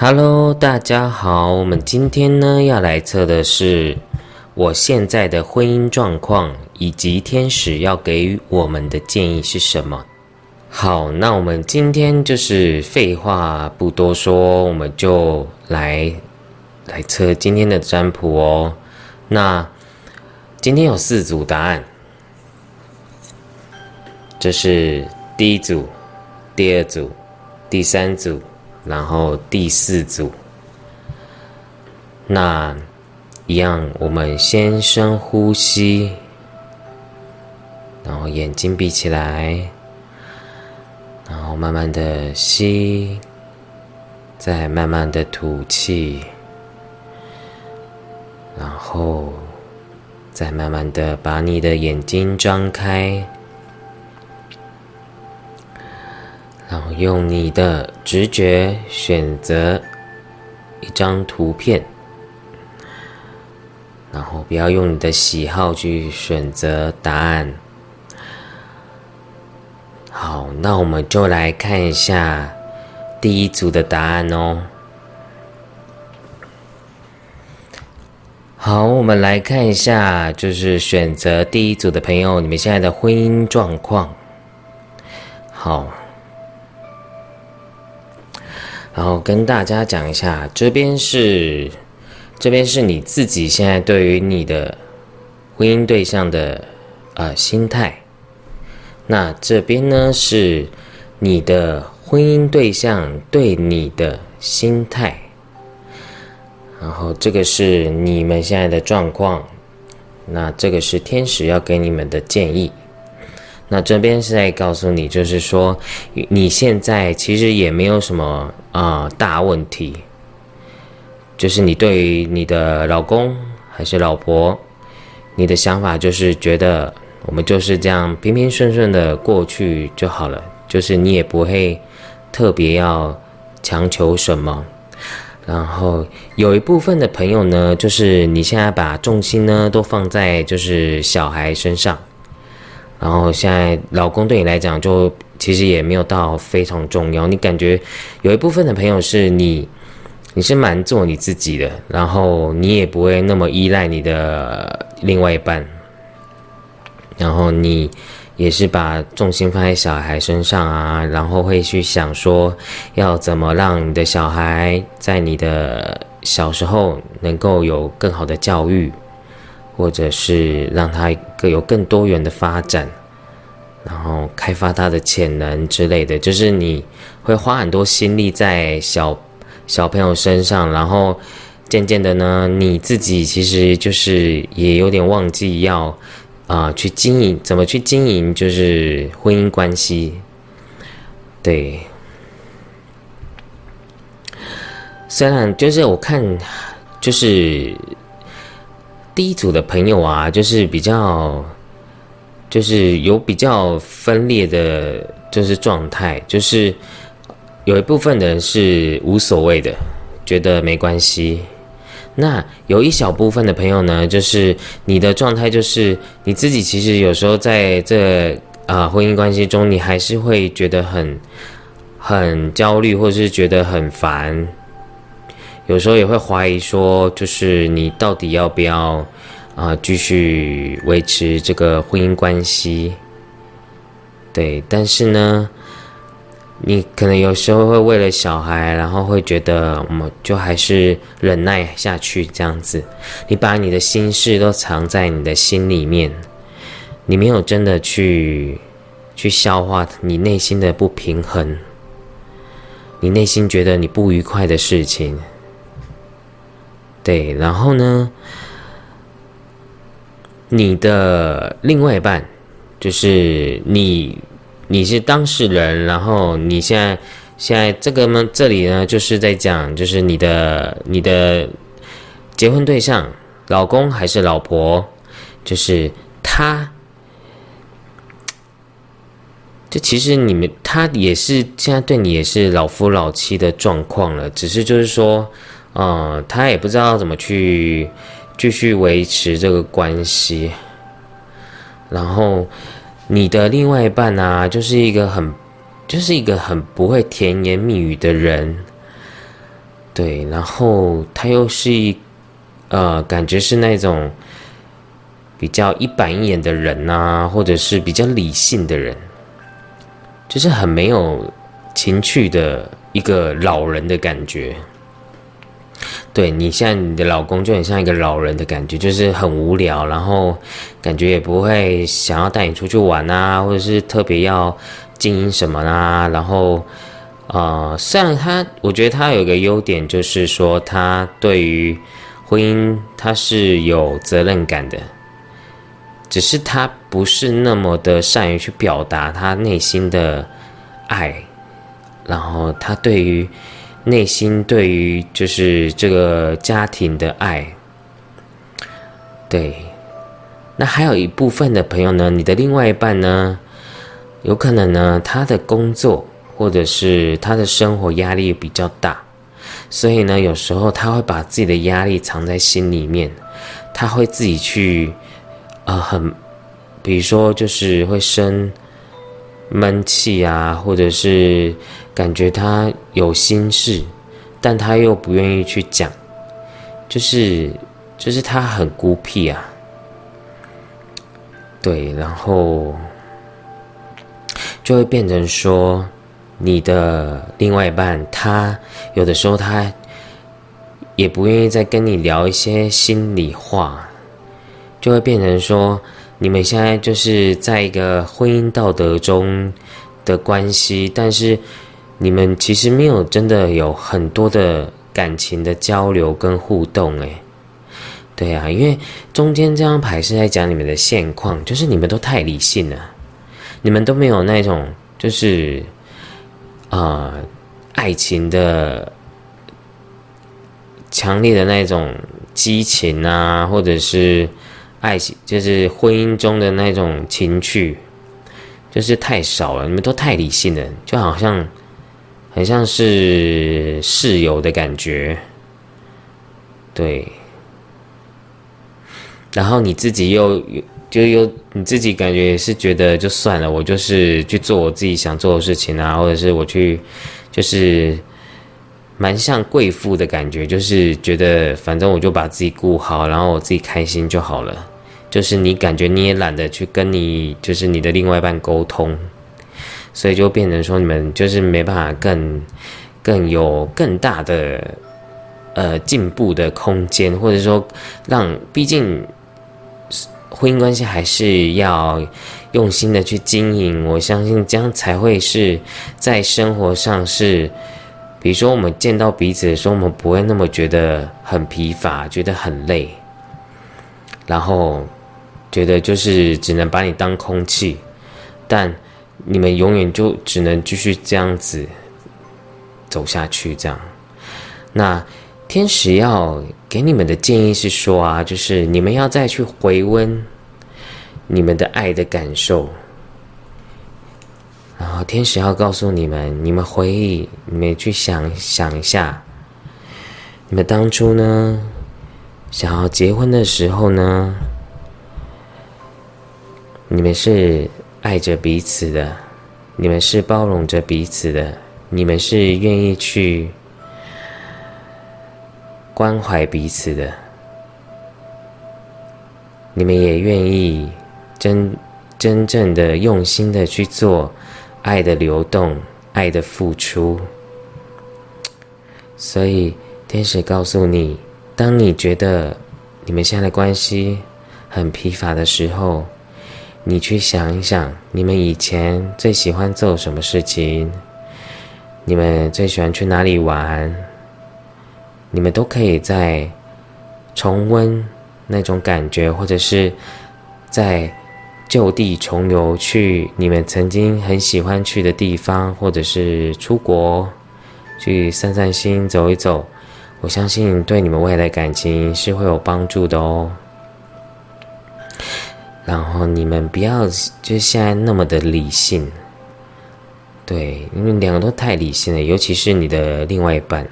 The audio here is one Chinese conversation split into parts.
Hello，大家好，我们今天呢要来测的是我现在的婚姻状况，以及天使要给予我们的建议是什么。好，那我们今天就是废话不多说，我们就来来测今天的占卜哦。那今天有四组答案，这是第一组、第二组、第三组，然后第四组。那一样，我们先深呼吸，然后眼睛闭起来。然后慢慢的吸，再慢慢的吐气，然后再慢慢的把你的眼睛张开，然后用你的直觉选择一张图片，然后不要用你的喜好去选择答案。好，那我们就来看一下第一组的答案哦。好，我们来看一下，就是选择第一组的朋友，你们现在的婚姻状况。好，然后跟大家讲一下，这边是这边是你自己现在对于你的婚姻对象的呃心态。那这边呢是你的婚姻对象对你的心态，然后这个是你们现在的状况，那这个是天使要给你们的建议。那这边是在告诉你，就是说你现在其实也没有什么啊大问题，就是你对你的老公还是老婆，你的想法就是觉得。我们就是这样平平顺顺的过去就好了，就是你也不会特别要强求什么。然后有一部分的朋友呢，就是你现在把重心呢都放在就是小孩身上，然后现在老公对你来讲就其实也没有到非常重要。你感觉有一部分的朋友是你你是蛮做你自己的，然后你也不会那么依赖你的另外一半。然后你也是把重心放在小孩身上啊，然后会去想说要怎么让你的小孩在你的小时候能够有更好的教育，或者是让他更有更多元的发展，然后开发他的潜能之类的，就是你会花很多心力在小小朋友身上，然后渐渐的呢，你自己其实就是也有点忘记要。啊，去经营怎么去经营就是婚姻关系，对。虽然就是我看，就是第一组的朋友啊，就是比较，就是有比较分裂的，就是状态，就是有一部分人是无所谓的，觉得没关系。那有一小部分的朋友呢，就是你的状态，就是你自己其实有时候在这啊婚姻关系中，你还是会觉得很很焦虑，或者是觉得很烦，有时候也会怀疑说，就是你到底要不要啊继续维持这个婚姻关系？对，但是呢。你可能有时候会为了小孩，然后会觉得我们就还是忍耐下去这样子。你把你的心事都藏在你的心里面，你没有真的去去消化你内心的不平衡，你内心觉得你不愉快的事情。对，然后呢，你的另外一半就是你。你是当事人，然后你现在现在这个呢，这里呢就是在讲，就是你的你的结婚对象，老公还是老婆，就是他，就其实你们他也是现在对你也是老夫老妻的状况了，只是就是说，呃，他也不知道怎么去继续维持这个关系，然后。你的另外一半啊，就是一个很，就是一个很不会甜言蜜语的人，对，然后他又是一，呃，感觉是那种比较一板一眼的人呐，或者是比较理性的人，就是很没有情趣的一个老人的感觉。对你现在你的老公就很像一个老人的感觉，就是很无聊，然后感觉也不会想要带你出去玩啊，或者是特别要经营什么啦。然后，呃，虽然他，我觉得他有一个优点，就是说他对于婚姻他是有责任感的，只是他不是那么的善于去表达他内心的爱，然后他对于。内心对于就是这个家庭的爱，对，那还有一部分的朋友呢，你的另外一半呢，有可能呢，他的工作或者是他的生活压力比较大，所以呢，有时候他会把自己的压力藏在心里面，他会自己去，呃，很，比如说就是会生闷气啊，或者是。感觉他有心事，但他又不愿意去讲，就是就是他很孤僻啊。对，然后就会变成说，你的另外一半他有的时候他也不愿意再跟你聊一些心里话，就会变成说，你们现在就是在一个婚姻道德中的关系，但是。你们其实没有真的有很多的感情的交流跟互动，诶，对啊，因为中间这张牌是在讲你们的现况，就是你们都太理性了，你们都没有那种就是啊爱情的强烈的那种激情啊，或者是爱情，就是婚姻中的那种情趣，就是太少了，你们都太理性了，就好像。很像是室友的感觉，对。然后你自己又又就又你自己感觉也是觉得就算了，我就是去做我自己想做的事情啊，或者是我去就是蛮像贵妇的感觉，就是觉得反正我就把自己顾好，然后我自己开心就好了。就是你感觉你也懒得去跟你就是你的另外一半沟通。所以就变成说，你们就是没办法更更有更大的呃进步的空间，或者说让，毕竟婚姻关系还是要用心的去经营。我相信这样才会是在生活上是，比如说我们见到彼此的时候，我们不会那么觉得很疲乏，觉得很累，然后觉得就是只能把你当空气，但。你们永远就只能继续这样子走下去，这样。那天使要给你们的建议是说啊，就是你们要再去回温你们的爱的感受。然后天使要告诉你们，你们回忆，你们去想想一下，你们当初呢想要结婚的时候呢，你们是。爱着彼此的，你们是包容着彼此的，你们是愿意去关怀彼此的，你们也愿意真真正的用心的去做爱的流动，爱的付出。所以天使告诉你，当你觉得你们现在的关系很疲乏的时候。你去想一想，你们以前最喜欢做什么事情？你们最喜欢去哪里玩？你们都可以在重温那种感觉，或者是在就地重游，去你们曾经很喜欢去的地方，或者是出国去散散心、走一走。我相信对你们未来感情是会有帮助的哦。然后你们不要就现在那么的理性，对，因为两个都太理性了，尤其是你的另外一半，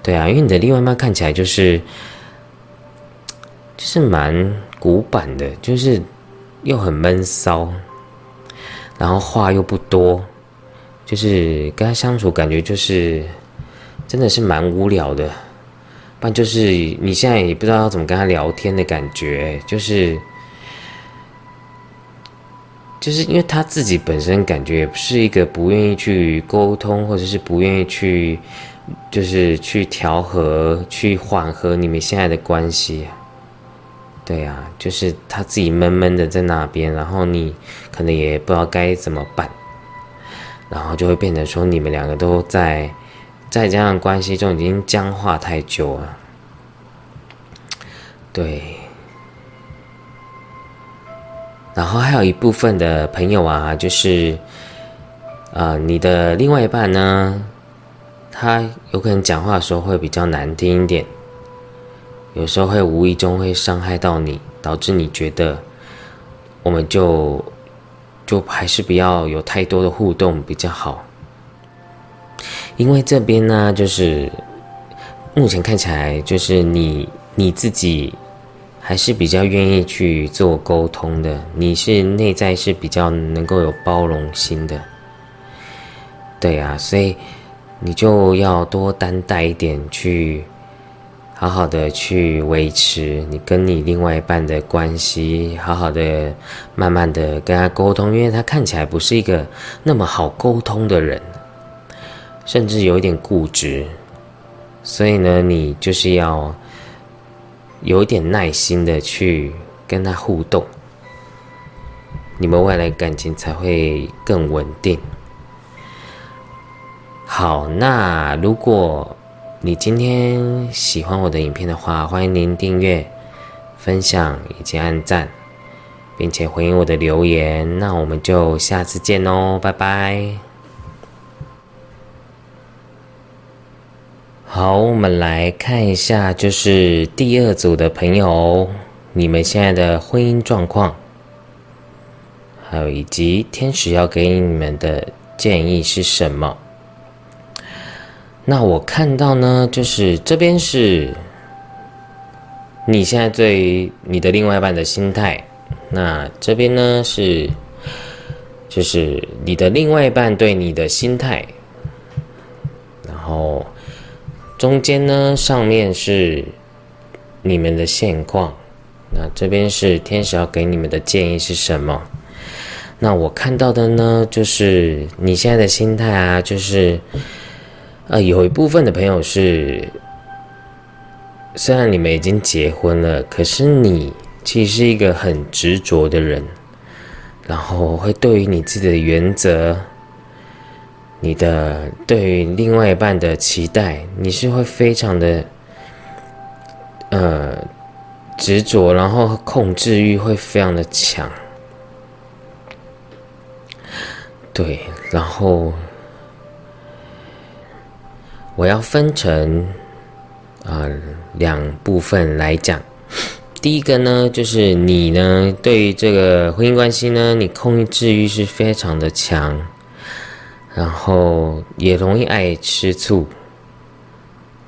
对啊，因为你的另外一半看起来就是就是蛮古板的，就是又很闷骚，然后话又不多，就是跟他相处感觉就是真的是蛮无聊的。不然就是你现在也不知道要怎么跟他聊天的感觉，就是就是因为他自己本身感觉也不是一个不愿意去沟通，或者是不愿意去就是去调和、去缓和你们现在的关系。对啊，就是他自己闷闷的在那边，然后你可能也不知道该怎么办，然后就会变成说你们两个都在。在这样关系中已经僵化太久了，对。然后还有一部分的朋友啊，就是，呃，你的另外一半呢，他有可能讲话的时候会比较难听一点，有时候会无意中会伤害到你，导致你觉得，我们就就还是不要有太多的互动比较好。因为这边呢，就是目前看起来，就是你你自己还是比较愿意去做沟通的，你是内在是比较能够有包容心的，对啊，所以你就要多担待一点，去好好的去维持你跟你另外一半的关系，好好的慢慢的跟他沟通，因为他看起来不是一个那么好沟通的人。甚至有一点固执，所以呢，你就是要有点耐心的去跟他互动，你们未来感情才会更稳定。好，那如果你今天喜欢我的影片的话，欢迎您订阅、分享以及按赞，并且回应我的留言。那我们就下次见哦，拜拜。好，我们来看一下，就是第二组的朋友，你们现在的婚姻状况，还有以及天使要给你们的建议是什么？那我看到呢，就是这边是你现在对你的另外一半的心态，那这边呢是就是你的另外一半对你的心态，然后。中间呢，上面是你们的现况，那这边是天使要给你们的建议是什么？那我看到的呢，就是你现在的心态啊，就是呃，有一部分的朋友是，虽然你们已经结婚了，可是你其实是一个很执着的人，然后会对于你自己的原则。你的对于另外一半的期待，你是会非常的，呃，执着，然后控制欲会非常的强，对，然后我要分成啊两部分来讲，第一个呢，就是你呢对于这个婚姻关系呢，你控制欲是非常的强。然后也容易爱吃醋，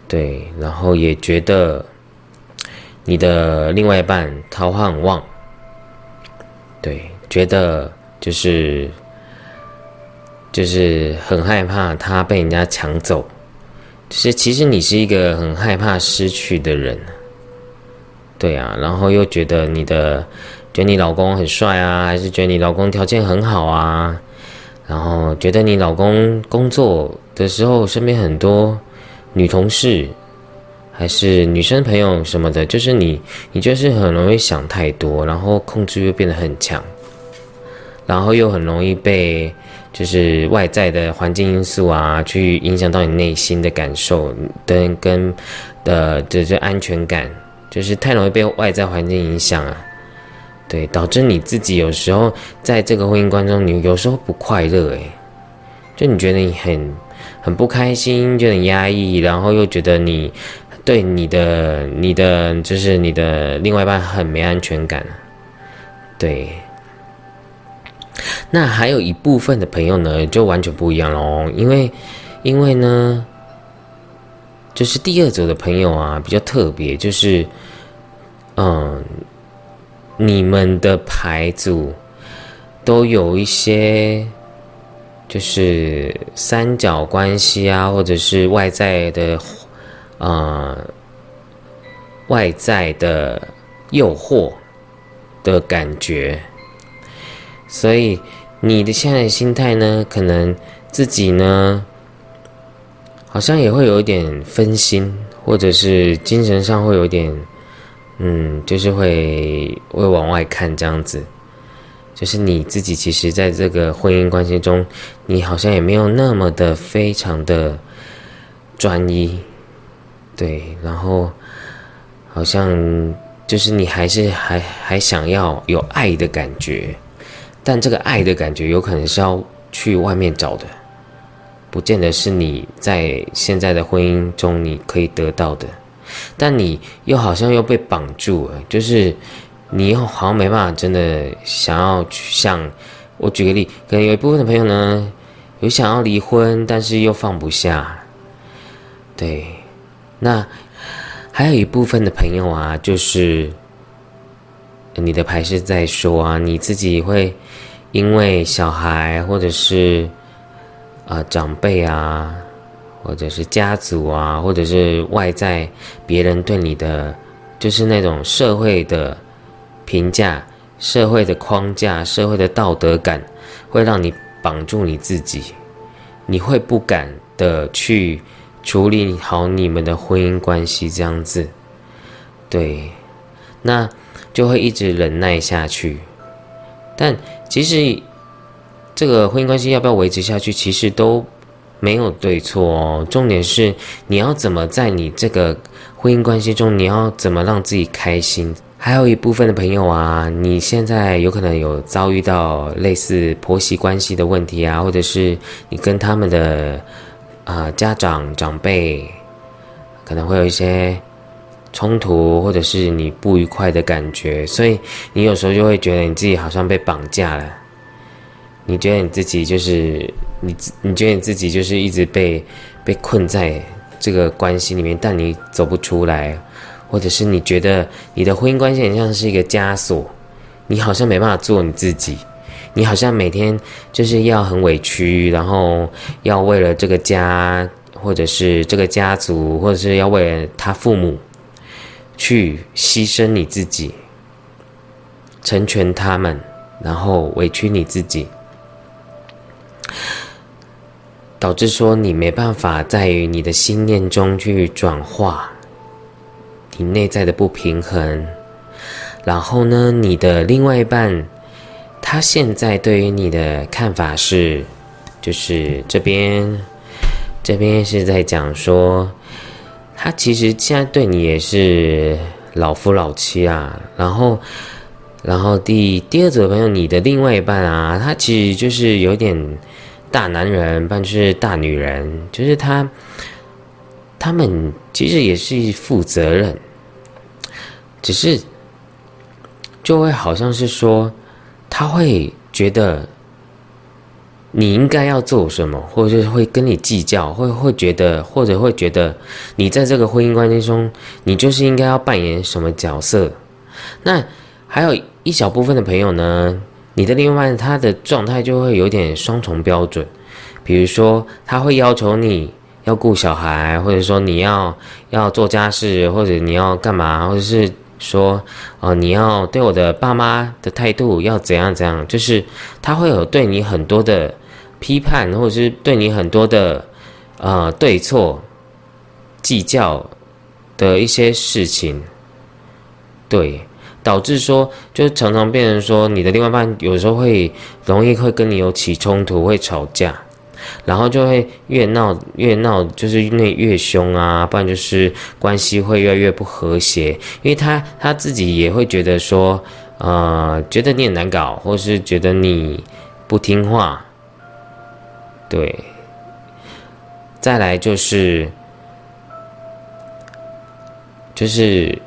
对，然后也觉得你的另外一半桃花很旺，对，觉得就是就是很害怕他被人家抢走，就是其实你是一个很害怕失去的人，对啊，然后又觉得你的觉得你老公很帅啊，还是觉得你老公条件很好啊？然后觉得你老公工作的时候，身边很多女同事，还是女生朋友什么的，就是你，你就是很容易想太多，然后控制欲变得很强，然后又很容易被就是外在的环境因素啊，去影响到你内心的感受，跟跟的这这安全感，就是太容易被外在环境影响啊。对，导致你自己有时候在这个婚姻关中，你有时候不快乐，诶，就你觉得你很很不开心，就很压抑，然后又觉得你对你的你的就是你的另外一半很没安全感，对。那还有一部分的朋友呢，就完全不一样喽，因为因为呢，就是第二组的朋友啊，比较特别，就是嗯。你们的牌组都有一些就是三角关系啊，或者是外在的，呃，外在的诱惑的感觉。所以你的现在心态呢，可能自己呢，好像也会有一点分心，或者是精神上会有点，嗯，就是会会往外看这样子。就是你自己，其实在这个婚姻关系中，你好像也没有那么的非常的专一，对，然后好像就是你还是还还想要有爱的感觉，但这个爱的感觉有可能是要去外面找的，不见得是你在现在的婚姻中你可以得到的，但你又好像又被绑住了，就是。你又好像没办法真的想要去像我举个例，可能有一部分的朋友呢，有想要离婚，但是又放不下。对，那还有一部分的朋友啊，就是你的牌是在说啊，你自己会因为小孩或者是啊长辈啊，或者是家族啊，或者是外在别人对你的，就是那种社会的。评价社会的框架、社会的道德感，会让你绑住你自己，你会不敢的去处理好你们的婚姻关系，这样子，对，那就会一直忍耐下去。但其实这个婚姻关系要不要维持下去，其实都没有对错哦。重点是你要怎么在你这个婚姻关系中，你要怎么让自己开心。还有一部分的朋友啊，你现在有可能有遭遇到类似婆媳关系的问题啊，或者是你跟他们的啊家长长辈可能会有一些冲突，或者是你不愉快的感觉，所以你有时候就会觉得你自己好像被绑架了，你觉得你自己就是你，你觉得你自己就是一直被被困在这个关系里面，但你走不出来。或者是你觉得你的婚姻关系很像是一个枷锁，你好像没办法做你自己，你好像每天就是要很委屈，然后要为了这个家，或者是这个家族，或者是要为了他父母去牺牲你自己，成全他们，然后委屈你自己，导致说你没办法在于你的心念中去转化。你内在的不平衡，然后呢？你的另外一半，他现在对于你的看法是，就是这边，这边是在讲说，他其实现在对你也是老夫老妻啊。然后，然后第第二组的朋友，你的另外一半啊，他其实就是有点大男人，半是大女人，就是他。他们其实也是负责任，只是就会好像是说，他会觉得你应该要做什么，或者是会跟你计较，会会觉得，或者会觉得你在这个婚姻关系中，你就是应该要扮演什么角色。那还有一小部分的朋友呢，你的另外他的状态就会有点双重标准，比如说他会要求你。要顾小孩，或者说你要要做家事，或者你要干嘛，或者是说，哦，你要对我的爸妈的态度要怎样怎样，就是他会有对你很多的批判，或者是对你很多的呃对错计较的一些事情，对，导致说就常常变成说你的另外一半有时候会容易会跟你有起冲突，会吵架。然后就会越闹越闹，就是那越凶啊，不然就是关系会越来越不和谐。因为他他自己也会觉得说，呃，觉得你很难搞，或是觉得你不听话。对，再来就是，就是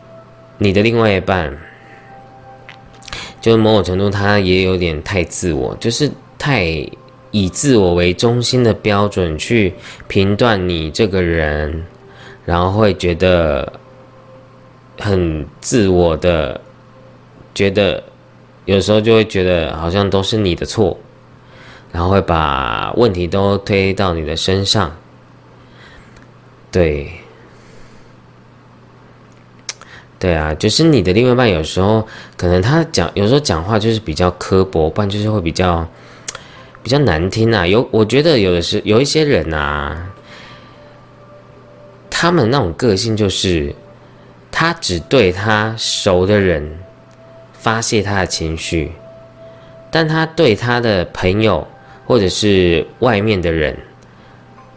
你的另外一半，就是某种程度他也有点太自我，就是太。以自我为中心的标准去评断你这个人，然后会觉得很自我的，觉得有时候就会觉得好像都是你的错，然后会把问题都推到你的身上。对，对啊，就是你的另外一半有时候可能他讲，有时候讲话就是比较刻薄，不然就是会比较比较难听啊。有，我觉得有的是有一些人啊，他们那种个性就是，他只对他熟的人发泄他的情绪，但他对他的朋友或者是外面的人，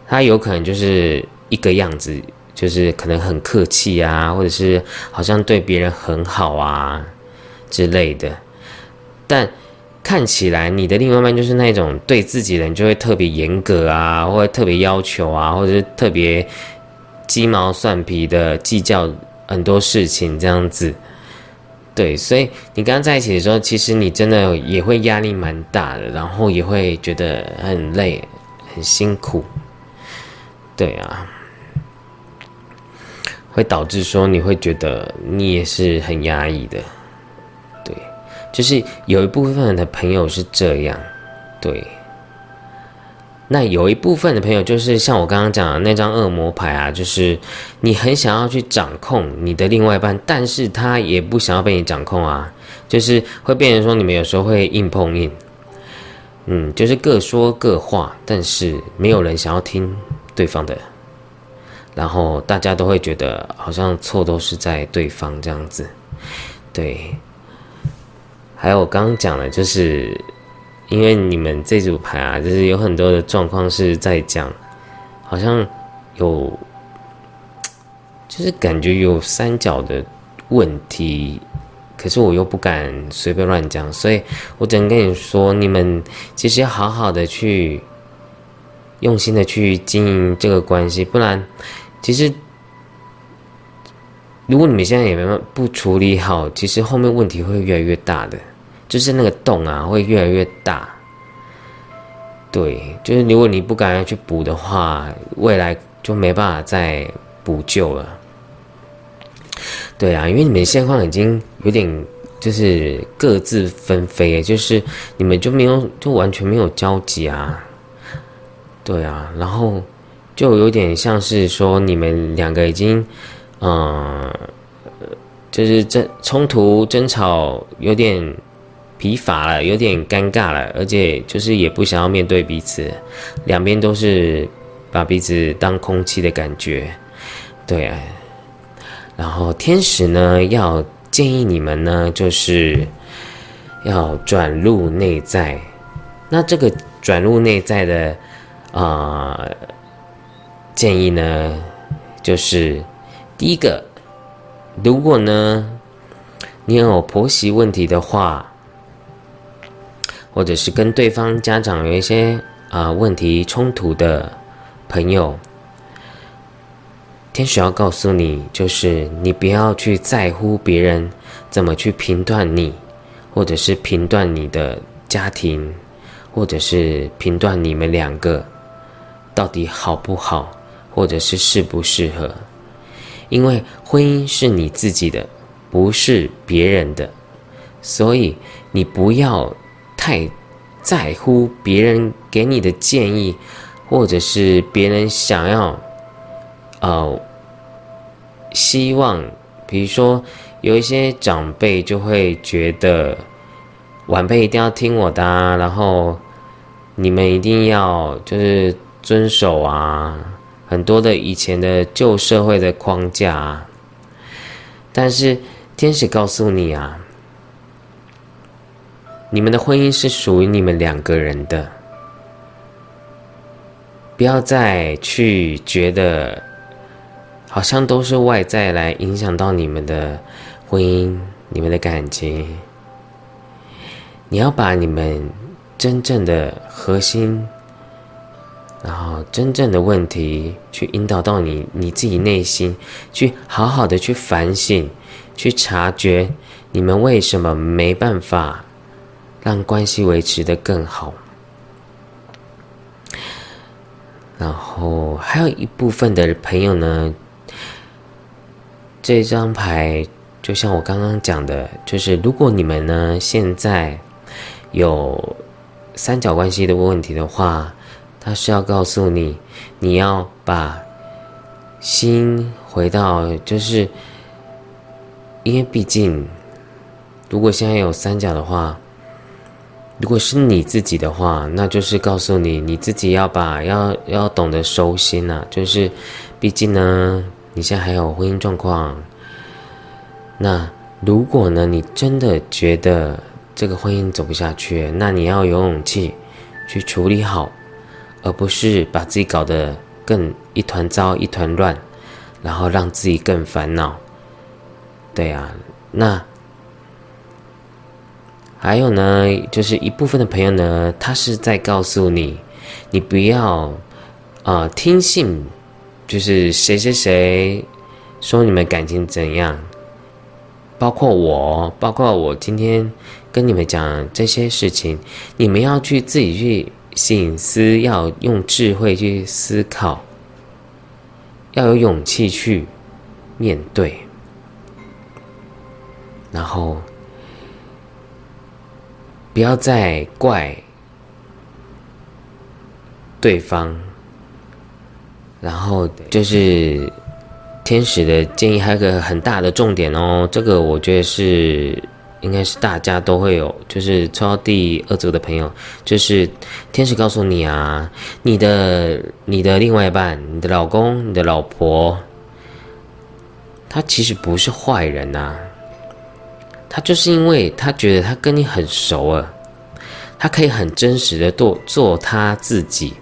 他有可能就是。一个样子，就是可能很客气啊，或者是好像对别人很好啊之类的。但看起来你的另外一半就是那种对自己人就会特别严格啊，或者特别要求啊，或者是特别鸡毛蒜皮的计较很多事情这样子。对，所以你跟他在一起的时候，其实你真的也会压力蛮大的，然后也会觉得很累、很辛苦。对啊。会导致说你会觉得你也是很压抑的，对，就是有一部分的朋友是这样，对。那有一部分的朋友就是像我刚刚讲的那张恶魔牌啊，就是你很想要去掌控你的另外一半，但是他也不想要被你掌控啊，就是会变成说你们有时候会硬碰硬，嗯，就是各说各话，但是没有人想要听对方的。然后大家都会觉得好像错都是在对方这样子，对。还有我刚刚讲的，就是因为你们这组牌啊，就是有很多的状况是在讲，好像有，就是感觉有三角的问题，可是我又不敢随便乱讲，所以我只能跟你说，你们其实要好好的去用心的去经营这个关系，不然。其实，如果你们现在也没不处理好，其实后面问题会越来越大的，就是那个洞啊会越来越大。对，就是如果你不敢要去补的话，未来就没办法再补救了。对啊，因为你们现况已经有点就是各自纷飞，就是你们就没有就完全没有交集啊。对啊，然后。就有点像是说，你们两个已经，嗯，就是争冲突、争吵有点疲乏了，有点尴尬了，而且就是也不想要面对彼此，两边都是把彼此当空气的感觉，对啊。然后天使呢，要建议你们呢，就是要转入内在。那这个转入内在的，啊。建议呢，就是第一个，如果呢你有婆媳问题的话，或者是跟对方家长有一些啊问题冲突的朋友，天使要告诉你，就是你不要去在乎别人怎么去评断你，或者是评断你的家庭，或者是评断你们两个到底好不好。或者是适不适合，因为婚姻是你自己的，不是别人的，所以你不要太在乎别人给你的建议，或者是别人想要，呃，希望，比如说有一些长辈就会觉得晚辈一定要听我的，然后你们一定要就是遵守啊。很多的以前的旧社会的框架，但是天使告诉你啊，你们的婚姻是属于你们两个人的，不要再去觉得好像都是外在来影响到你们的婚姻、你们的感情。你要把你们真正的核心。然后，真正的问题去引导到你你自己内心，去好好的去反省，去察觉你们为什么没办法让关系维持的更好。然后还有一部分的朋友呢，这张牌就像我刚刚讲的，就是如果你们呢现在有三角关系的问题的话，他是要告诉你，你要把心回到，就是因为毕竟，如果现在有三角的话，如果是你自己的话，那就是告诉你，你自己要把要要懂得收心呐，就是毕竟呢，你现在还有婚姻状况，那如果呢，你真的觉得。这个婚姻走不下去，那你要有勇气去处理好，而不是把自己搞得更一团糟、一团乱，然后让自己更烦恼。对啊，那还有呢，就是一部分的朋友呢，他是在告诉你，你不要啊听信，就是谁谁谁说你们感情怎样，包括我，包括我今天。跟你们讲这些事情，你们要去自己去醒思，要用智慧去思考，要有勇气去面对，然后不要再怪对方，然后就是天使的建议，还有个很大的重点哦，这个我觉得是。应该是大家都会有，就是抽到第二组的朋友，就是天使告诉你啊，你的你的另外一半，你的老公，你的老婆，他其实不是坏人呐，他就是因为他觉得他跟你很熟啊，他可以很真实的做做他自己，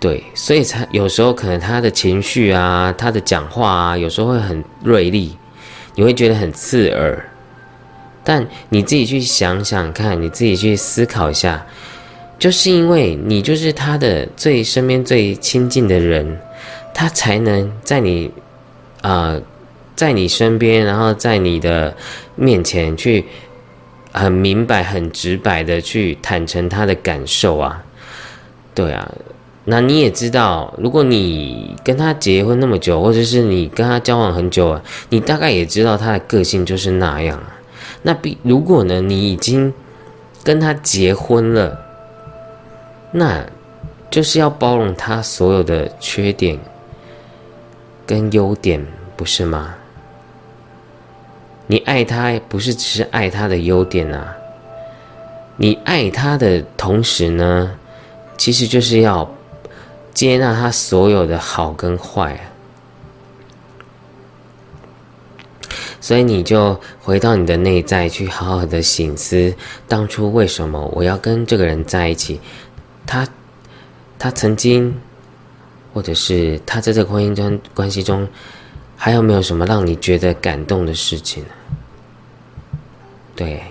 对，所以才有时候可能他的情绪啊，他的讲话啊，有时候会很锐利，你会觉得很刺耳。但你自己去想想看，你自己去思考一下，就是因为你就是他的最身边最亲近的人，他才能在你，啊，在你身边，然后在你的面前去很明白、很直白的去坦诚他的感受啊。对啊，那你也知道，如果你跟他结婚那么久，或者是你跟他交往很久啊，你大概也知道他的个性就是那样。那比如果呢？你已经跟他结婚了，那就是要包容他所有的缺点跟优点，不是吗？你爱他不是只是爱他的优点啊，你爱他的同时呢，其实就是要接纳他所有的好跟坏。所以你就回到你的内在去，好好的醒思，当初为什么我要跟这个人在一起？他，他曾经，或者是他在这个婚姻中关系中，还有没有什么让你觉得感动的事情？对，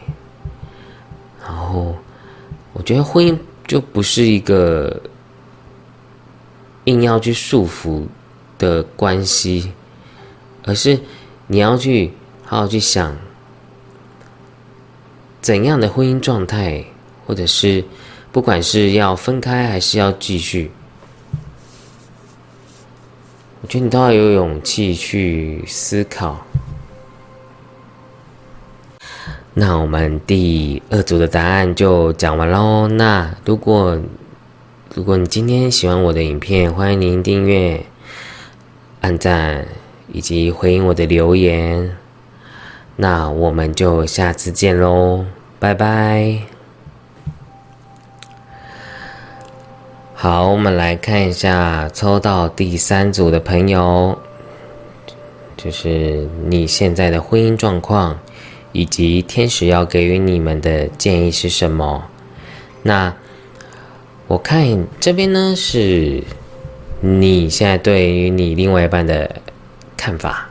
然后我觉得婚姻就不是一个硬要去束缚的关系，而是。你要去好好去想，怎样的婚姻状态，或者是不管是要分开还是要继续，我觉得你都要有勇气去思考。那我们第二组的答案就讲完喽。那如果如果你今天喜欢我的影片，欢迎您订阅、按赞。以及回应我的留言，那我们就下次见喽，拜拜。好，我们来看一下抽到第三组的朋友，就是你现在的婚姻状况，以及天使要给予你们的建议是什么？那我看这边呢，是你现在对于你另外一半的。看法，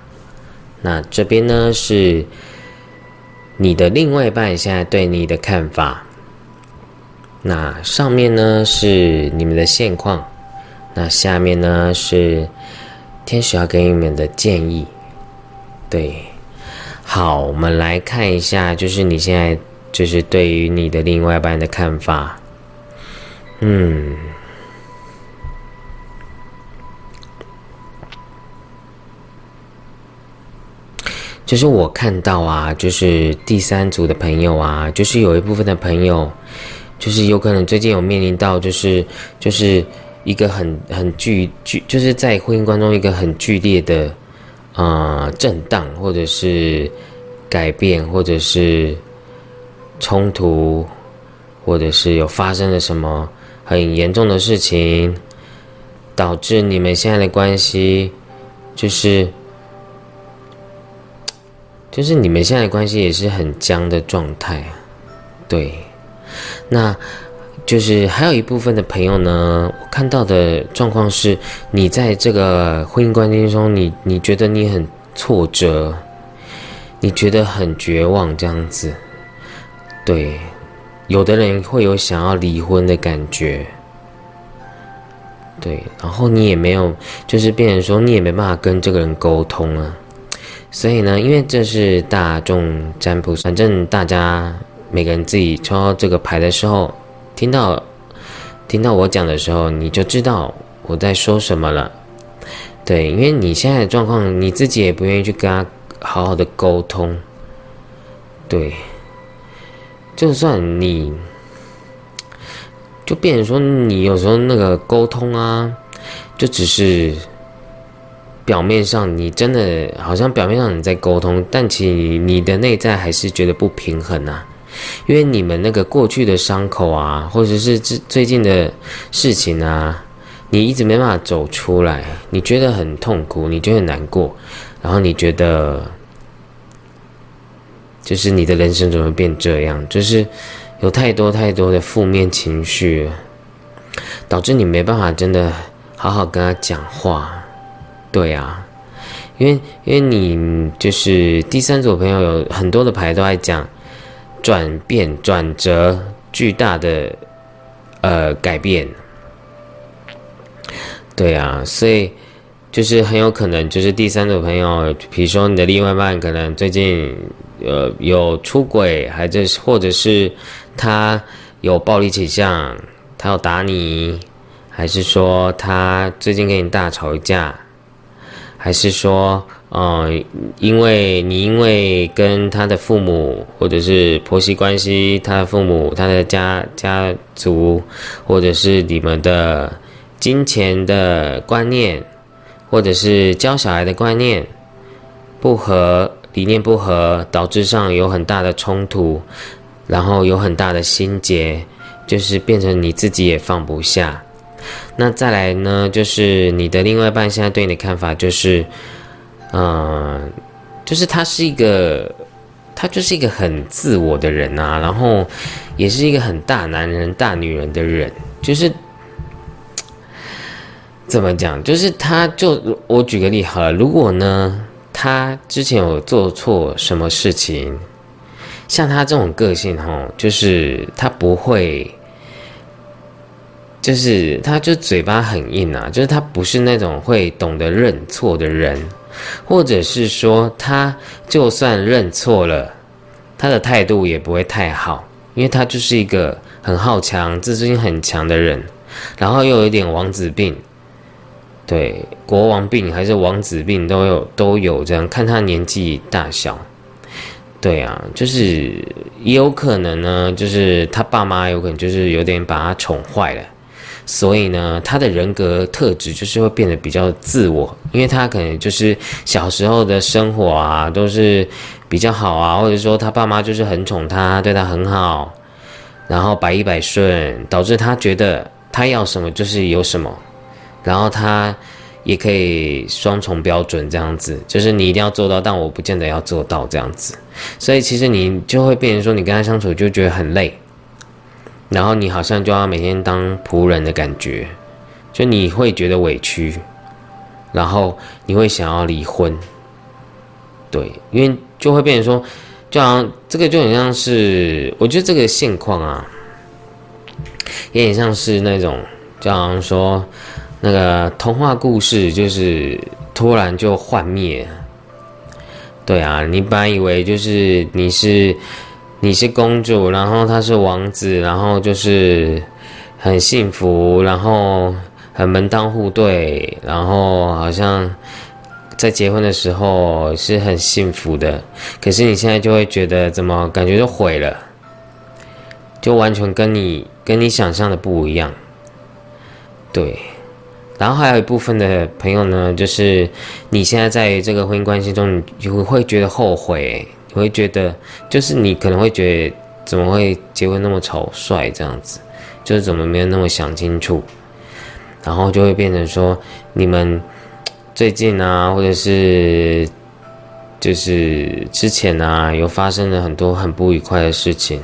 那这边呢是你的另外一半现在对你的看法，那上面呢是你们的现况，那下面呢是天使要给你们的建议。对，好，我们来看一下，就是你现在就是对于你的另外一半的看法，嗯。就是我看到啊，就是第三组的朋友啊，就是有一部分的朋友，就是有可能最近有面临到，就是就是一个很很剧剧，就是在婚姻关中一个很剧烈的啊震荡，或者是改变，或者是冲突，或者是有发生了什么很严重的事情，导致你们现在的关系就是就是你们现在关系也是很僵的状态，对。那，就是还有一部分的朋友呢，我看到的状况是，你在这个婚姻关系中，你你觉得你很挫折，你觉得很绝望这样子，对，有的人会有想要离婚的感觉，对，然后你也没有，就是变成说你也没办法跟这个人沟通啊，所以呢，因为这是大众占卜，反正大家。每个人自己抽这个牌的时候，听到听到我讲的时候，你就知道我在说什么了。对，因为你现在的状况，你自己也不愿意去跟他好好的沟通。对，就算你，就变成说你有时候那个沟通啊，就只是表面上你真的好像表面上你在沟通，但其实你的内在还是觉得不平衡啊。因为你们那个过去的伤口啊，或者是最最近的事情啊，你一直没办法走出来，你觉得很痛苦，你觉得很难过，然后你觉得，就是你的人生怎么变这样？就是有太多太多的负面情绪，导致你没办法真的好好跟他讲话。对啊，因为因为你就是第三组朋友，有很多的牌都在讲。转变、转折，巨大的呃改变，对啊，所以就是很有可能就是第三组朋友，比如说你的另外一半可能最近呃有出轨，还是或者是他有暴力倾向，他要打你，还是说他最近跟你大吵一架，还是说。嗯，因为你因为跟他的父母或者是婆媳关系，他的父母、他的家家族，或者是你们的金钱的观念，或者是教小孩的观念不合、理念不合，导致上有很大的冲突，然后有很大的心结，就是变成你自己也放不下。那再来呢，就是你的另外一半现在对你的看法就是。嗯，就是他是一个，他就是一个很自我的人啊，然后也是一个很大男人、大女人的人，就是怎么讲？就是他，就我举个例好了，如果呢，他之前有做错什么事情，像他这种个性哈，就是他不会，就是他就嘴巴很硬啊，就是他不是那种会懂得认错的人。或者是说，他就算认错了，他的态度也不会太好，因为他就是一个很好强、自尊心很强的人，然后又有一点王子病，对，国王病还是王子病都有都有这样，看他年纪大小，对啊，就是也有可能呢，就是他爸妈有可能就是有点把他宠坏了。所以呢，他的人格特质就是会变得比较自我，因为他可能就是小时候的生活啊，都是比较好啊，或者说他爸妈就是很宠他，对他很好，然后百依百顺，导致他觉得他要什么就是有什么，然后他也可以双重标准这样子，就是你一定要做到，但我不见得要做到这样子，所以其实你就会变成说，你跟他相处就觉得很累。然后你好像就要每天当仆人的感觉，就你会觉得委屈，然后你会想要离婚，对，因为就会变成说，就好像这个就很像是，我觉得这个现况啊，有点像是那种，就好像说那个童话故事，就是突然就幻灭，对啊，你本来以为就是你是。你是公主，然后他是王子，然后就是很幸福，然后很门当户对，然后好像在结婚的时候是很幸福的。可是你现在就会觉得怎么感觉就毁了？就完全跟你跟你想象的不一样。对，然后还有一部分的朋友呢，就是你现在在这个婚姻关系中，你会会觉得后悔，你会觉得就是你可能会觉得怎么会结婚那么草率这样子，就是怎么没有那么想清楚，然后就会变成说你们最近啊，或者是。就是之前啊，有发生了很多很不愉快的事情，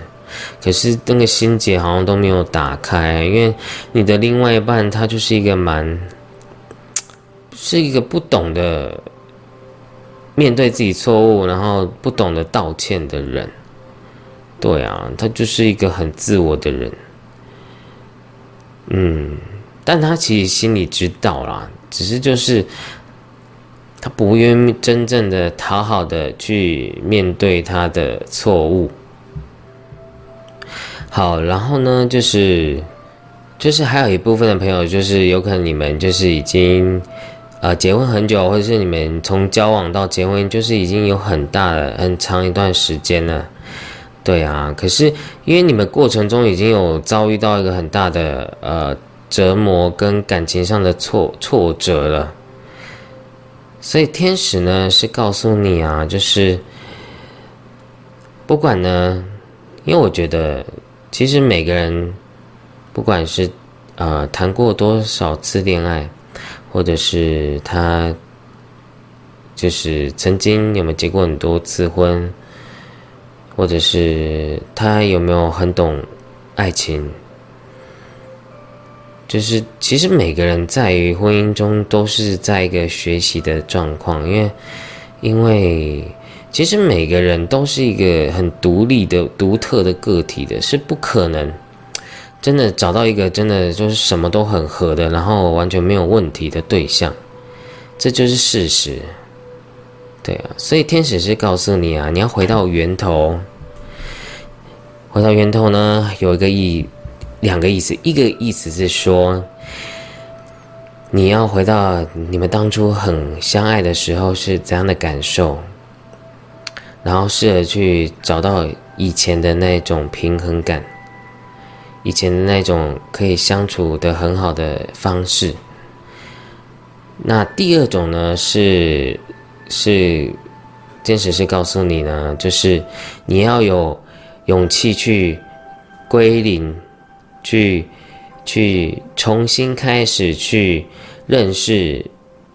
可是那个心结好像都没有打开，因为你的另外一半他就是一个蛮，是一个不懂的面对自己错误，然后不懂得道歉的人。对啊，他就是一个很自我的人。嗯，但他其实心里知道啦，只是就是。他不愿意真正的讨好的去面对他的错误。好，然后呢，就是就是还有一部分的朋友，就是有可能你们就是已经呃结婚很久，或者是你们从交往到结婚，就是已经有很大的很长一段时间了。对啊，可是因为你们过程中已经有遭遇到一个很大的呃折磨跟感情上的挫挫折了。所以天使呢是告诉你啊，就是不管呢，因为我觉得其实每个人不管是呃谈过多少次恋爱，或者是他就是曾经有没有结过很多次婚，或者是他有没有很懂爱情。就是其实每个人在于婚姻中都是在一个学习的状况，因为因为其实每个人都是一个很独立的、独特的个体的，是不可能真的找到一个真的就是什么都很合的，然后完全没有问题的对象，这就是事实。对啊，所以天使是告诉你啊，你要回到源头，回到源头呢，有一个意。两个意思，一个意思是说，你要回到你们当初很相爱的时候是怎样的感受，然后试着去找到以前的那种平衡感，以前的那种可以相处的很好的方式。那第二种呢，是是，天使是告诉你呢，就是你要有勇气去归零。去，去重新开始去认识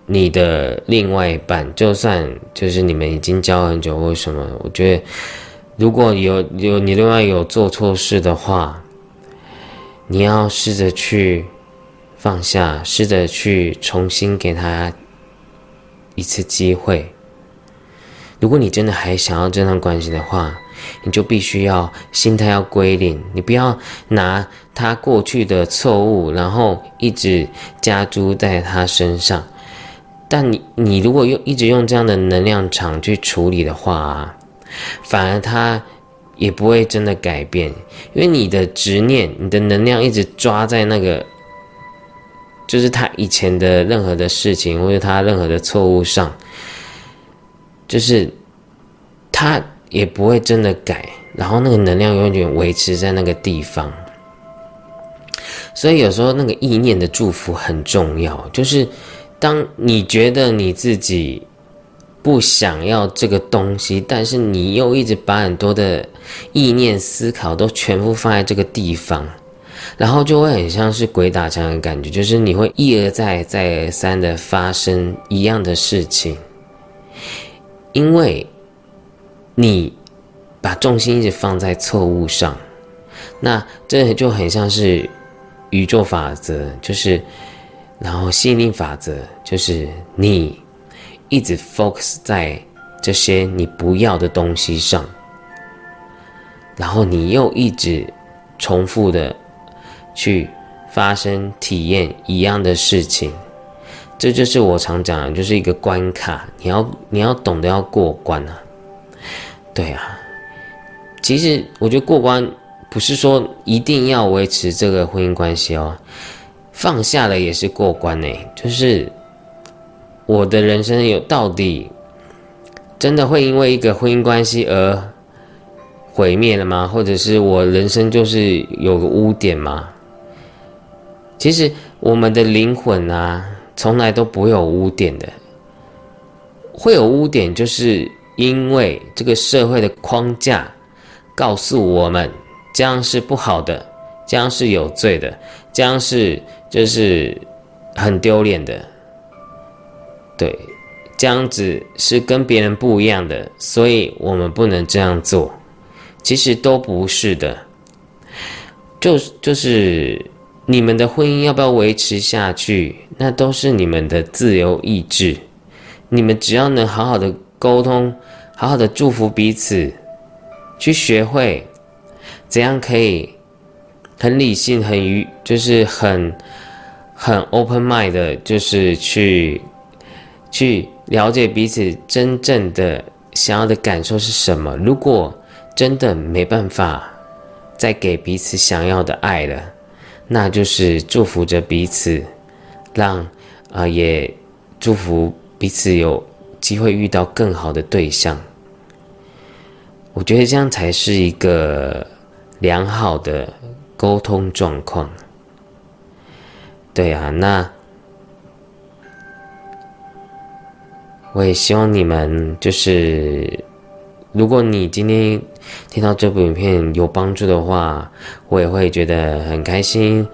你的另外一半，就算就是你们已经交很久，为什么？我觉得如果有有你另外有做错事的话，你要试着去放下，试着去重新给他一次机会。如果你真的还想要这段关系的话，你就必须要心态要归零，你不要拿。他过去的错误，然后一直加诸在他身上。但你你如果用一直用这样的能量场去处理的话，反而他也不会真的改变，因为你的执念、你的能量一直抓在那个，就是他以前的任何的事情或者他任何的错误上，就是他也不会真的改，然后那个能量永远维持在那个地方。所以有时候那个意念的祝福很重要，就是当你觉得你自己不想要这个东西，但是你又一直把很多的意念思考都全部放在这个地方，然后就会很像是鬼打墙的感觉，就是你会一而再再而三的发生一样的事情，因为你把重心一直放在错误上，那这就很像是。宇宙法则就是，然后吸引力法则就是你一直 focus 在这些你不要的东西上，然后你又一直重复的去发生体验一样的事情，这就是我常讲的，就是一个关卡，你要你要懂得要过关啊，对啊，其实我觉得过关。不是说一定要维持这个婚姻关系哦，放下了也是过关呢。就是我的人生有到底真的会因为一个婚姻关系而毁灭了吗？或者是我人生就是有个污点吗？其实我们的灵魂啊，从来都不会有污点的。会有污点，就是因为这个社会的框架告诉我们，这样是不好的，这样是有罪的，这样是就是很丢脸的。对，这样子是跟别人不一样的，所以我们不能这样做。其实都不是的，就就是你们的婚姻要不要维持下去，那都是你们的自由意志。你们只要能好好的沟通，好好的祝福彼此，去学会怎样可以很理性、很愉，就是很很 open mind 的，就是去去了解彼此真正的想要的感受是什么。如果真的没办法再给彼此想要的爱了，那就是祝福着彼此，让啊也祝福彼此有机会遇到更好的对象。我觉得这样才是一个良好的沟通状况。对啊，那我也希望你们就是。如果你今天听到这部影片有帮助的话，我也会觉得很开心，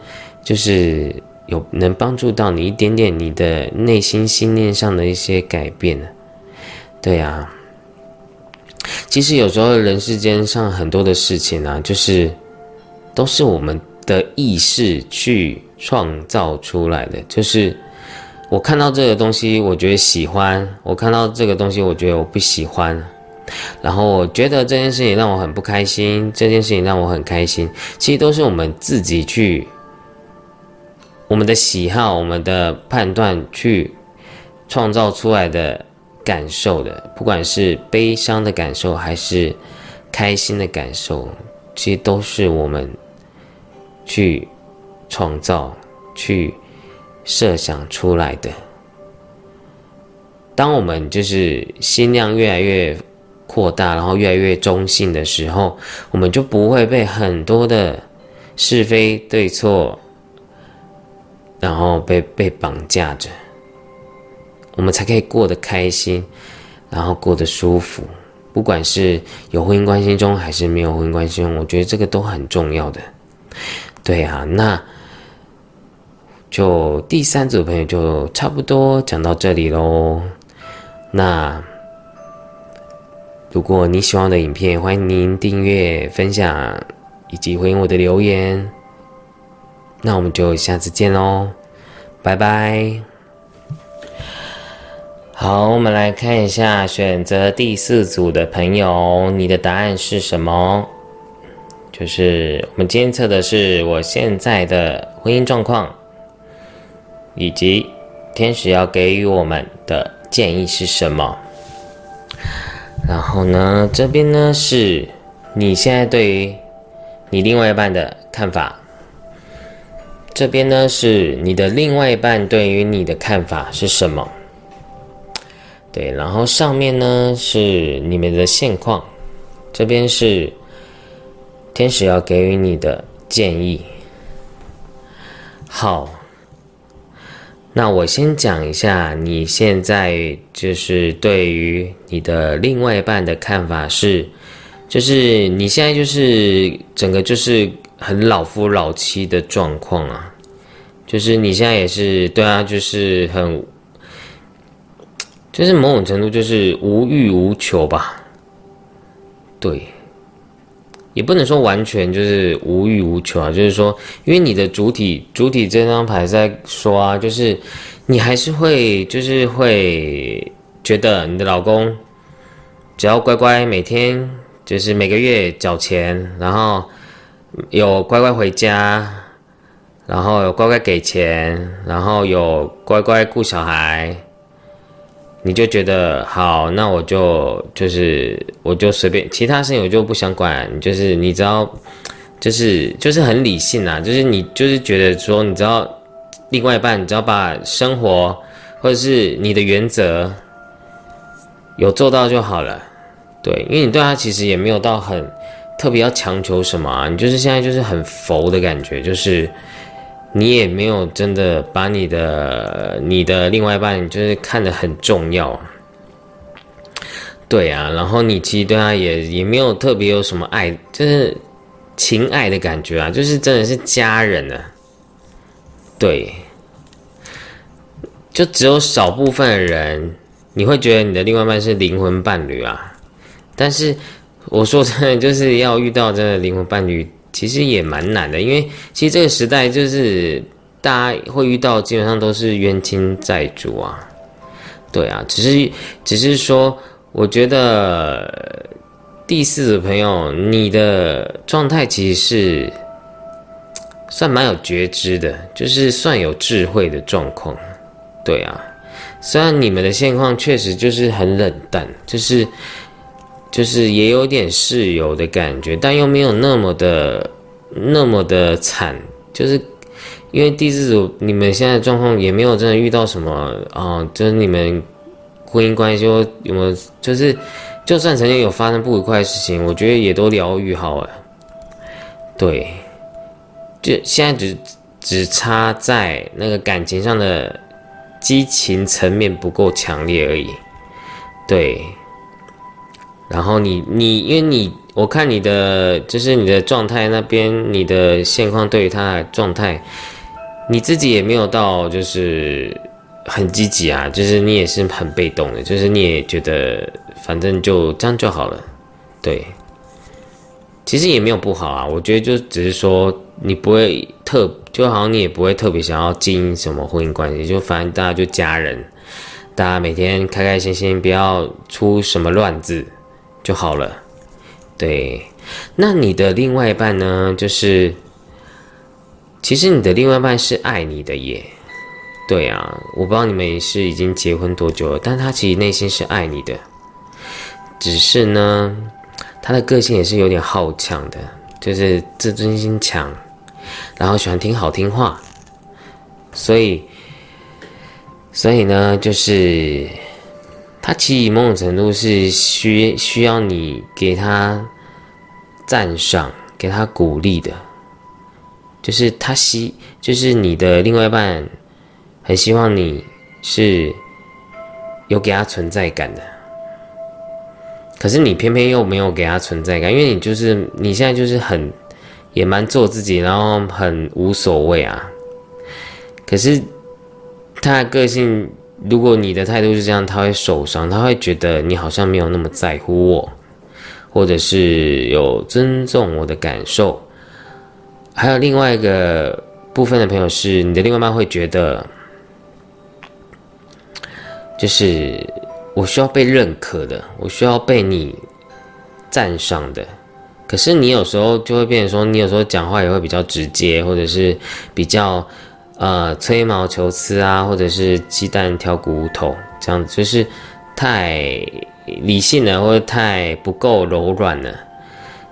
就是有能帮助到你一点点你的内心心念上的一些改变。对呀，其实有时候人世间上很多的事情啊，就是都是我们的意识去创造出来的。就是我看到这个东西，我觉得喜欢；我看到这个东西，我觉得我不喜欢。然后我觉得这件事情让我很不开心，这件事情让我很开心，其实都是我们自己去，我们的喜好、我们的判断去创造出来的感受的，不管是悲伤的感受还是开心的感受，其实都是我们去创造、去设想出来的。当我们就是心量越来越。扩大，然后越来越中性的时候，我们就不会被很多的是非对错，然后被被绑架着，我们才可以过得开心，然后过得舒服。不管是有婚姻关系中，还是没有婚姻关系中，我觉得这个都很重要的。对啊，那就第三组朋友就差不多讲到这里喽。那。如果你喜欢我的影片，欢迎您订阅、分享以及回应我的留言。那我们就下次见喽，拜拜。好，我们来看一下选择第四组的朋友，你的答案是什么？就是我们今天测的是我现在的婚姻状况，以及天使要给予我们的建议是什么。然后呢，这边呢是你现在对于你另外一半的看法，这边呢是你的另外一半对于你的看法是什么？对，然后上面呢是你们的现况，这边是天使要给予你的建议。好。那我先讲一下，你现在就是对于你的另外一半的看法是，就是你现在就是整个就是很老夫老妻的状况啊，就是你现在也是对啊，就是很，就是某种程度就是无欲无求吧，对。也不能说完全就是无欲无求啊，就是说，因为你的主体主体这张牌在说啊，就是你还是会就是会觉得你的老公只要乖乖每天就是每个月缴钱，然后有乖乖回家，然后有乖乖给钱，然后有乖乖顾小孩。你就觉得好，那我就就是我就随便，其他事情我就不想管。就是你知道，就是就是很理性啊，就是你就是觉得说，你知道，另外一半，你只要把生活或者是你的原则有做到就好了。对，因为你对他其实也没有到很特别要强求什么啊？你就是现在就是很佛的感觉，就是你也没有真的把你的你的另外一半就是看得很重要。对啊，然后你其实对他也也没有特别有什么爱，就是情爱的感觉啊，就是真的是家人啊。对，就只有少部分的人，你会觉得你的另外一半是灵魂伴侣啊。但是我说真的，就是要遇到真的灵魂伴侣，其实也蛮难的，因为其实这个时代就是大家会遇到，基本上都是冤亲债主啊。对啊，只是只是说。我觉得第四组朋友，你的状态其实是算蛮有觉知的，就是算有智慧的状况。对啊，虽然你们的现况确实就是很冷淡，就是就是也有点室友的感觉，但又没有那么的那么的惨，就是因为第四组你们现在状况也没有真的遇到什么啊，就是你们。婚姻关系有没有？就是，就算曾经有发生不愉快的事情，我觉得也都疗愈好了。对，就现在只只差在那个感情上的激情层面不够强烈而已。对，然后你你因为你我看你的就是你的状态那边，你的现况对于他的状态，你自己也没有到就是。很积极啊，就是你也是很被动的，就是你也觉得反正就这样就好了，对。其实也没有不好啊，我觉得就只是说你不会特，就好像你也不会特别想要经营什么婚姻关系，就反正大家就家人，大家每天开开心心，不要出什么乱子就好了，对。那你的另外一半呢？就是其实你的另外一半是爱你的耶。对啊，我不知道你们是已经结婚多久了，但他其实内心是爱你的，只是呢，他的个性也是有点好强的，就是自尊心强，然后喜欢听好听话，所以，所以呢，就是他其实某种程度是需需要你给他赞赏，给他鼓励的，就是他希，就是你的另外一半。很希望你是有给他存在感的，可是你偏偏又没有给他存在感，因为你就是你现在就是很也蛮做自己，然后很无所谓啊。可是他的个性，如果你的态度是这样，他会受伤，他会觉得你好像没有那么在乎我，或者是有尊重我的感受。还有另外一个部分的朋友是，你的另外一半会觉得。就是我需要被认可的，我需要被你赞赏的。可是你有时候就会变成说，你有时候讲话也会比较直接，或者是比较呃吹毛求疵啊，或者是鸡蛋挑骨头这样子，就是太理性了，或者太不够柔软了。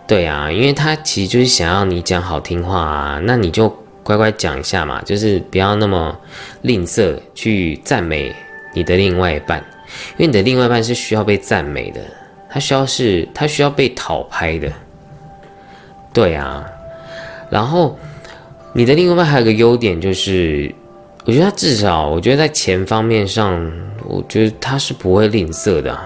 对啊，因为他其实就是想要你讲好听话啊，那你就乖乖讲一下嘛，就是不要那么吝啬去赞美。你的另外一半，因为你的另外一半是需要被赞美的，他需要是，他需要被讨拍的，对啊。然后你的另外还有个优点就是，我觉得他至少，我觉得在钱方面上，我觉得他是不会吝啬的。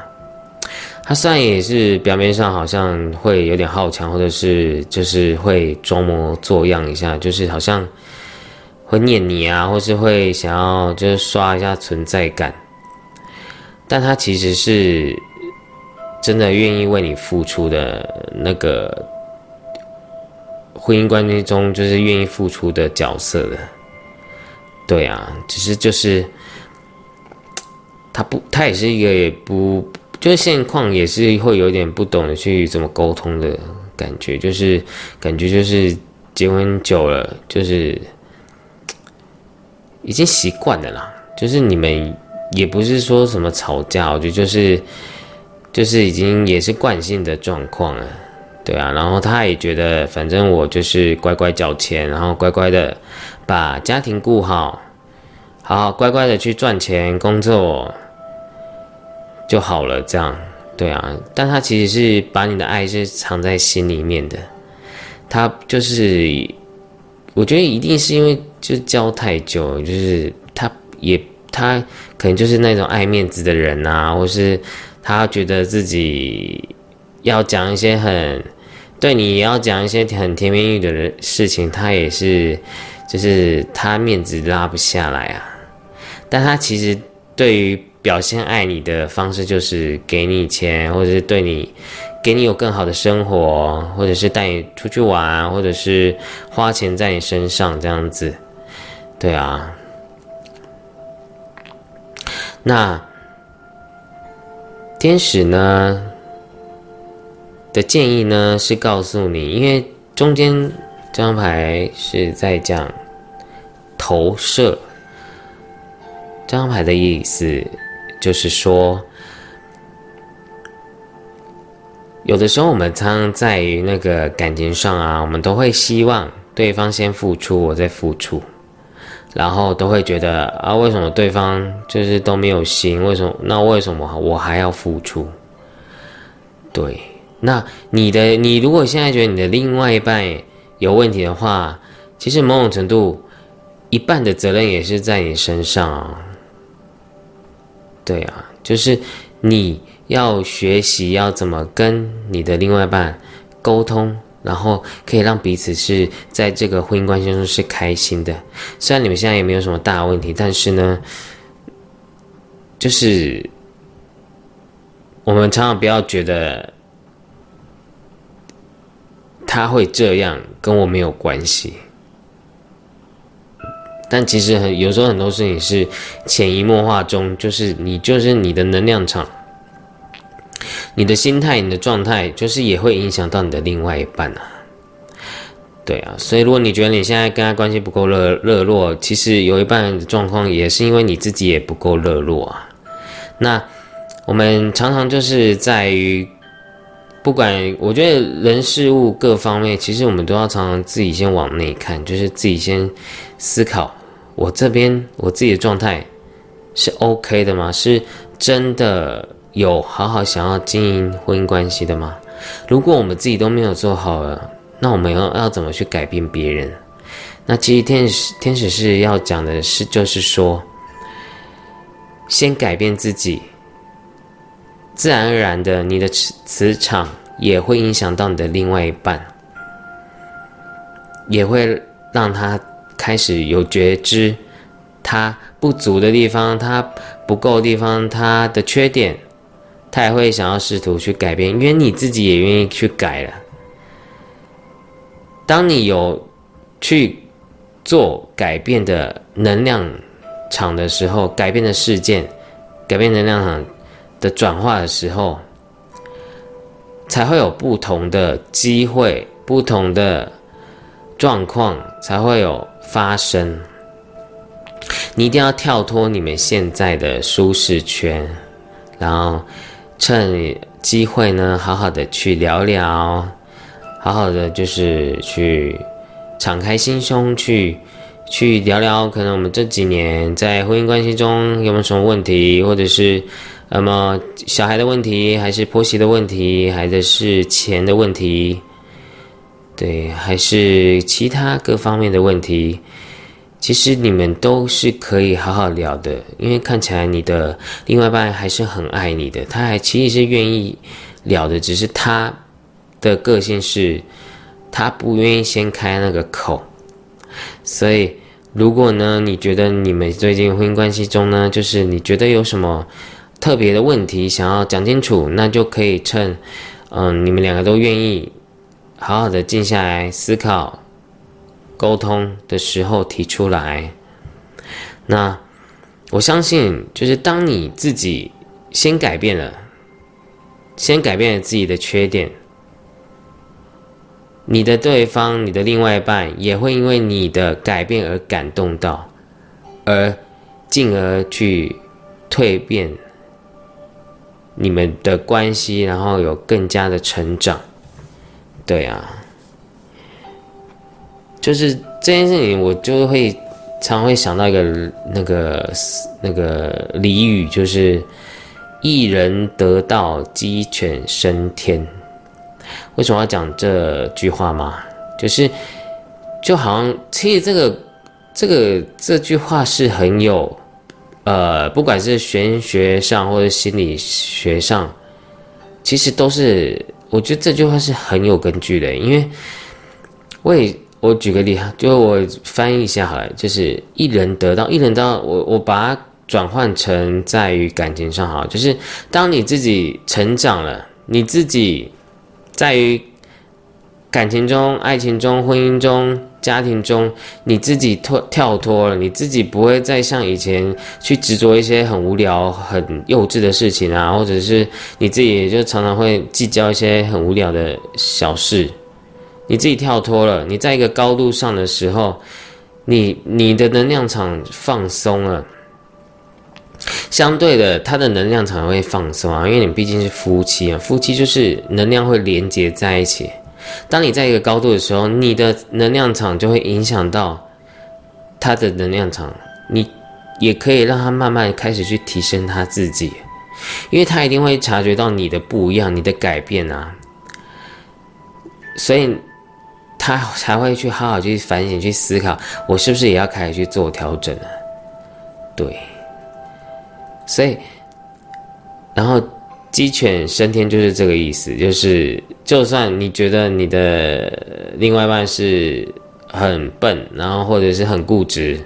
他虽然也是表面上好像会有点好强，或者是就是会装模作样一下，就是好像。会念你啊，或是会想要就是刷一下存在感，但他其实是真的愿意为你付出的那个婚姻关系中，就是愿意付出的角色的。对啊，只是就是他不，他也是一个也不，就是现况也是会有点不懂得去怎么沟通的感觉，就是感觉就是结婚久了就是。已经习惯了啦，就是你们也不是说什么吵架，我觉得就是就是已经也是惯性的状况了，对啊，然后他也觉得反正我就是乖乖交钱，然后乖乖的把家庭顾好，好乖乖的去赚钱工作就好了，这样对啊，但他其实是把你的爱是藏在心里面的，他就是我觉得一定是因为就交太久，就是他也他可能就是那种爱面子的人啊，或是他觉得自己要讲一些很对你要讲一些很甜言蜜语的事情，他也是就是他面子拉不下来啊，但他其实对于。表现爱你的方式就是给你钱，或者是对你，给你有更好的生活，或者是带你出去玩，或者是花钱在你身上这样子，对啊。那天使呢的建议呢是告诉你，因为中间这张牌是在讲投射，这张牌的意思。就是说，有的时候我们常常在于那个感情上啊，我们都会希望对方先付出，我再付出，然后都会觉得啊，为什么对方就是都没有心？为什么？那为什么我还要付出？对，那你的你如果现在觉得你的另外一半有问题的话，其实某种程度一半的责任也是在你身上啊。对啊，就是你要学习要怎么跟你的另外一半沟通，然后可以让彼此是在这个婚姻关系中是开心的。虽然你们现在也没有什么大问题，但是呢，就是我们常常不要觉得他会这样，跟我没有关系。但其实很有时候很多事情是潜移默化中，就是你就是你的能量场，你的心态、你的状态，就是也会影响到你的另外一半啊。对啊，所以如果你觉得你现在跟他关系不够热热络，其实有一半的状况也是因为你自己也不够热络啊。那我们常常就是在于，不管我觉得人事物各方面，其实我们都要常常自己先往内看，就是自己先思考。我这边我自己的状态是 OK 的吗？是真的有好好想要经营婚姻关系的吗？如果我们自己都没有做好了，那我们要要怎么去改变别人？那其实天使天使是要讲的是，就是说，先改变自己，自然而然的，你的磁磁场也会影响到你的另外一半，也会让他。开始有觉知，他不足的地方，他不够的地方，他的缺点，他也会想要试图去改变，因为你自己也愿意去改了。当你有去做改变的能量场的时候，改变的事件，改变能量场的转化的时候，才会有不同的机会，不同的状况，才会有。发生，你一定要跳脱你们现在的舒适圈，然后趁机会呢，好好的去聊聊，好好的就是去敞开心胸去去聊聊，可能我们这几年在婚姻关系中有没有什么问题，或者是那么小孩的问题，还是婆媳的问题，还是是钱的问题。对，还是其他各方面的问题，其实你们都是可以好好聊的，因为看起来你的另外一半还是很爱你的，他还其实是愿意聊的，只是他的个性是，他不愿意先开那个口。所以，如果呢，你觉得你们最近婚姻关系中呢，就是你觉得有什么特别的问题想要讲清楚，那就可以趁，嗯，你们两个都愿意。好好的静下来思考、沟通的时候提出来。那我相信，就是当你自己先改变了，先改变了自己的缺点，你的对方、你的另外一半也会因为你的改变而感动到，而进而去蜕变你们的关系，然后有更加的成长。对啊，就是这件事情，我就会常会想到一个那个那个俚语，就是一人得道，鸡犬升天。为什么要讲这句话吗？就是就好像其实这个这个这句话是很有呃，不管是玄学上或者心理学上，其实都是我觉得这句话是很有根据的。因为我也我举个例哈，就我翻译一下好了，就是一人得道，一人得道，我我把它。转换成在于感情上哈，就是当你自己成长了，你自己在于感情中、爱情中、婚姻中、家庭中，你自己脱跳脱了，你自己不会再像以前去执着一些很无聊、很幼稚的事情啊，或者是你自己就常常会计较一些很无聊的小事。你自己跳脱了，你在一个高度上的时候，你你的能量场放松了。相对的，他的能量场会放松啊，因为你毕竟是夫妻啊，夫妻就是能量会连接在一起。当你在一个高度的时候，你的能量场就会影响到他的能量场，你也可以让他慢慢开始去提升他自己，因为他一定会察觉到你的不一样，你的改变啊，所以他才会去好好去反省、去思考，我是不是也要开始去做调整啊？对。所以，然后鸡犬升天就是这个意思，就是就算你觉得你的另外一半是很笨，然后或者是很固执，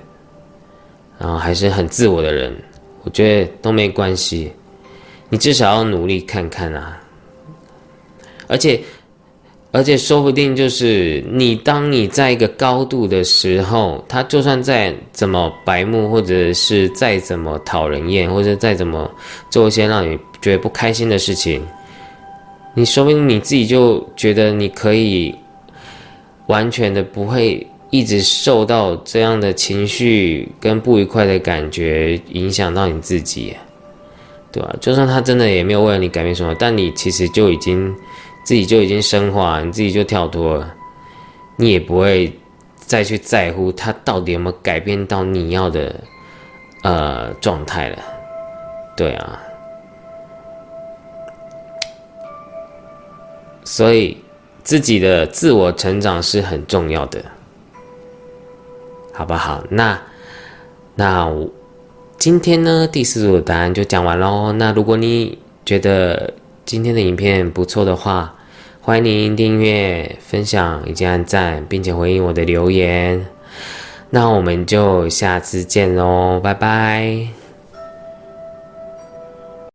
然后还是很自我的人，我觉得都没关系，你至少要努力看看啊，而且。而且说不定就是你，当你在一个高度的时候，他就算再怎么白目，或者是再怎么讨人厌，或者再怎么做一些让你觉得不开心的事情，你说不定你自己就觉得你可以完全的不会一直受到这样的情绪跟不愉快的感觉影响到你自己，对吧？就算他真的也没有为了你改变什么，但你其实就已经。自己就已经升华，你自己就跳脱了，你也不会再去在乎他到底有没有改变到你要的呃状态了，对啊，所以自己的自我成长是很重要的，好不好？那那今天呢第四组的答案就讲完喽。那如果你觉得今天的影片不错的话，欢迎您订阅、分享以及按赞，并且回应我的留言。那我们就下次见喽，拜拜。